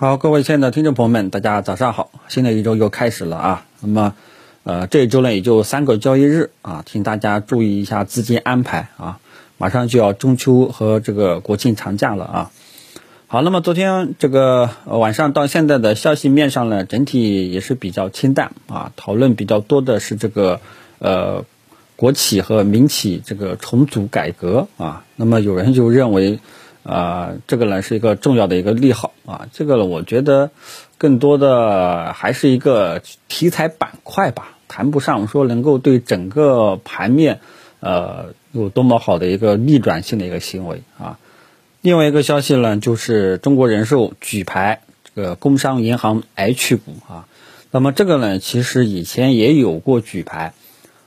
好，各位亲爱的听众朋友们，大家早上好！新的一周又开始了啊。那么，呃，这一周呢也就三个交易日啊，请大家注意一下资金安排啊。马上就要中秋和这个国庆长假了啊。好，那么昨天这个晚上到现在的消息面上呢，整体也是比较清淡啊，讨论比较多的是这个呃国企和民企这个重组改革啊。那么有人就认为。啊，这个呢是一个重要的一个利好啊，这个呢我觉得更多的还是一个题材板块吧，谈不上说能够对整个盘面呃有多么好的一个逆转性的一个行为啊。另外一个消息呢，就是中国人寿举牌这个工商银行 H 股啊，那么这个呢其实以前也有过举牌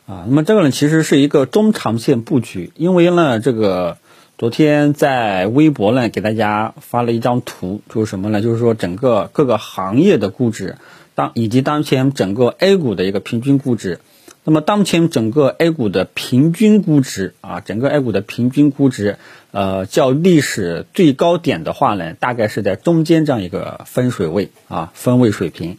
啊，那么这个呢其实是一个中长线布局，因为呢这个。昨天在微博呢，给大家发了一张图，就是什么呢？就是说整个各个行业的估值，当以及当前整个 A 股的一个平均估值。那么当前整个 A 股的平均估值啊，整个 A 股的平均估值，呃，较历史最高点的话呢，大概是在中间这样一个分水位啊，分位水平。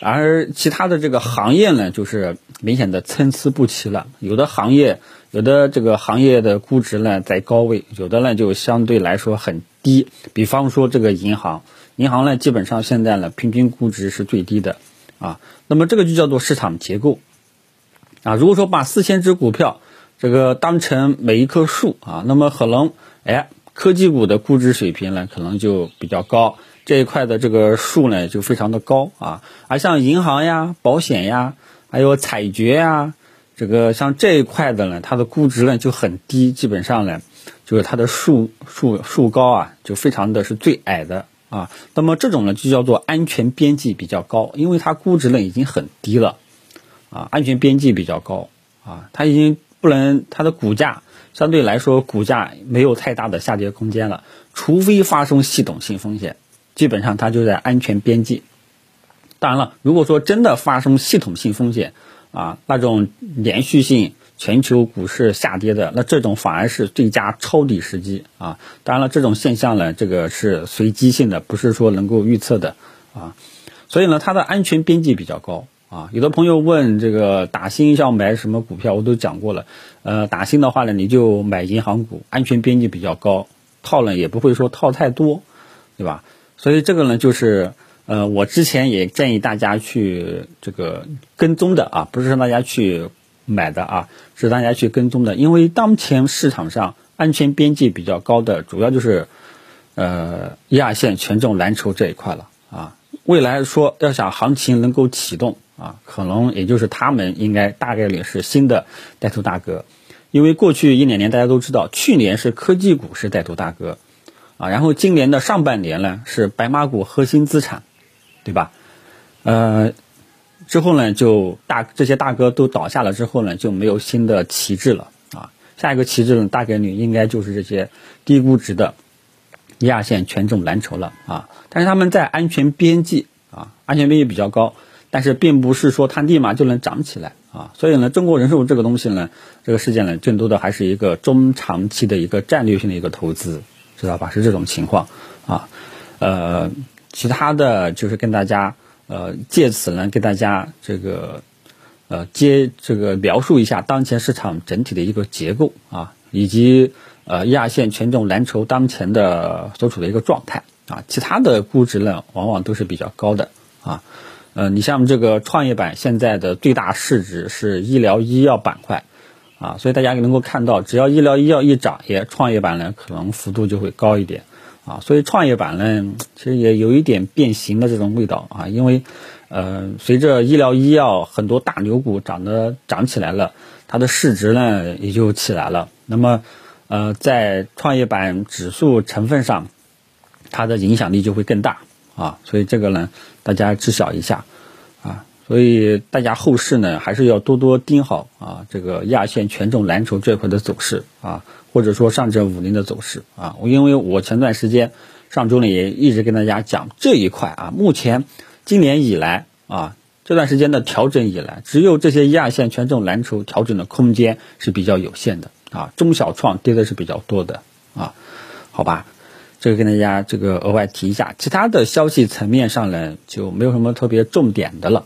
而其他的这个行业呢，就是明显的参差不齐了，有的行业。有的这个行业的估值呢在高位，有的呢就相对来说很低。比方说这个银行，银行呢基本上现在呢平均估值是最低的啊。那么这个就叫做市场结构啊。如果说把四千只股票这个当成每一棵树啊，那么可能哎科技股的估值水平呢可能就比较高，这一块的这个数呢就非常的高啊。而像银行呀、保险呀，还有采掘呀。这个像这一块的呢，它的估值呢就很低，基本上呢，就是它的数数数高啊，就非常的是最矮的啊。那么这种呢就叫做安全边际比较高，因为它估值呢已经很低了啊，安全边际比较高啊，它已经不能它的股价相对来说股价没有太大的下跌空间了，除非发生系统性风险，基本上它就在安全边际。当然了，如果说真的发生系统性风险，啊，那种连续性全球股市下跌的，那这种反而是最佳抄底时机啊。当然了，这种现象呢，这个是随机性的，不是说能够预测的啊。所以呢，它的安全边际比较高啊。有的朋友问这个打新要买什么股票，我都讲过了。呃，打新的话呢，你就买银行股，安全边际比较高，套呢也不会说套太多，对吧？所以这个呢，就是。呃，我之前也建议大家去这个跟踪的啊，不是让大家去买的啊，是大家去跟踪的。因为当前市场上安全边际比较高的，主要就是呃一二线权重蓝筹这一块了啊。未来说要想行情能够启动啊，可能也就是他们应该大概率是新的带头大哥。因为过去一两年大家都知道，去年是科技股是带头大哥啊，然后今年的上半年呢是白马股核心资产。对吧？呃，之后呢，就大这些大哥都倒下了之后呢，就没有新的旗帜了啊。下一个旗帜呢，大概率应该就是这些低估值的一二线权重蓝筹了啊。但是他们在安全边际啊，安全边际比较高，但是并不是说它立马就能涨起来啊。所以呢，中国人寿这个东西呢，这个事件呢，更多的还是一个中长期的一个战略性的一个投资，知道吧？是这种情况啊，呃。其他的就是跟大家，呃，借此呢，跟大家这个，呃，接这个描述一下当前市场整体的一个结构啊，以及呃一二线权重蓝筹当前的所处的一个状态啊。其他的估值呢，往往都是比较高的啊。呃，你像这个创业板现在的最大市值是医疗医药板块啊，所以大家能够看到，只要医疗医药一涨，也创业板呢可能幅度就会高一点。啊，所以创业板呢，其实也有一点变形的这种味道啊，因为，呃，随着医疗医药很多大牛股涨得涨起来了，它的市值呢也就起来了。那么，呃，在创业板指数成分上，它的影响力就会更大啊。所以这个呢，大家知晓一下啊。所以大家后市呢，还是要多多盯好啊，这个亚线权重蓝筹这块的走势啊。或者说上证五零的走势啊，因为我前段时间上周呢也一直跟大家讲这一块啊，目前今年以来啊这段时间的调整以来，只有这些亚线权重蓝筹调整的空间是比较有限的啊，中小创跌的是比较多的啊，好吧，这个跟大家这个额外提一下，其他的消息层面上呢就没有什么特别重点的了，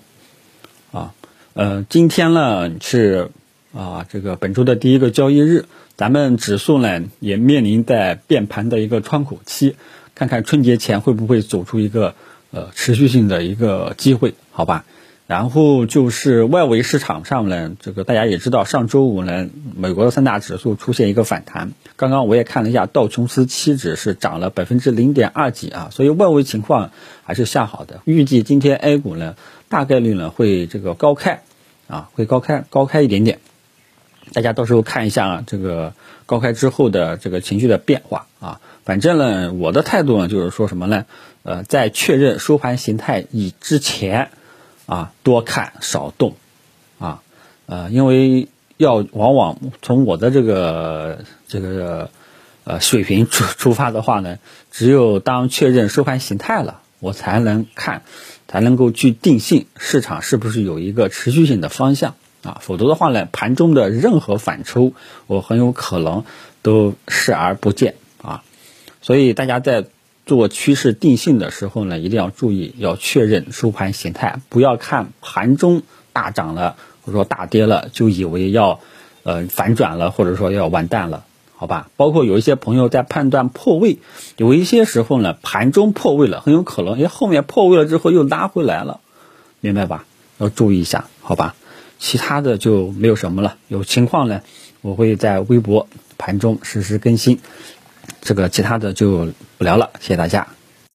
啊，呃，今天呢是啊这个本周的第一个交易日，咱们指数呢也面临在变盘的一个窗口期，看看春节前会不会走出一个呃持续性的一个机会，好吧？然后就是外围市场上呢，这个大家也知道，上周五呢，美国的三大指数出现一个反弹。刚刚我也看了一下，道琼斯期指是涨了百分之零点二几啊，所以外围情况还是向好的。预计今天 A 股呢，大概率呢会这个高开，啊，会高开高开一点点。大家到时候看一下这个高开之后的这个情绪的变化啊。反正呢，我的态度呢就是说什么呢？呃，在确认收盘形态以之前。啊，多看少动，啊，呃，因为要往往从我的这个这个呃水平出出发的话呢，只有当确认收盘形态了，我才能看，才能够去定性市场是不是有一个持续性的方向啊，否则的话呢，盘中的任何反抽，我很有可能都视而不见啊，所以大家在。做趋势定性的时候呢，一定要注意，要确认收盘形态，不要看盘中大涨了或者说大跌了，就以为要呃反转了或者说要完蛋了，好吧？包括有一些朋友在判断破位，有一些时候呢，盘中破位了，很有可能哎后面破位了之后又拉回来了，明白吧？要注意一下，好吧？其他的就没有什么了，有情况呢，我会在微博盘中实时更新。这个其他的就不聊了，谢谢大家。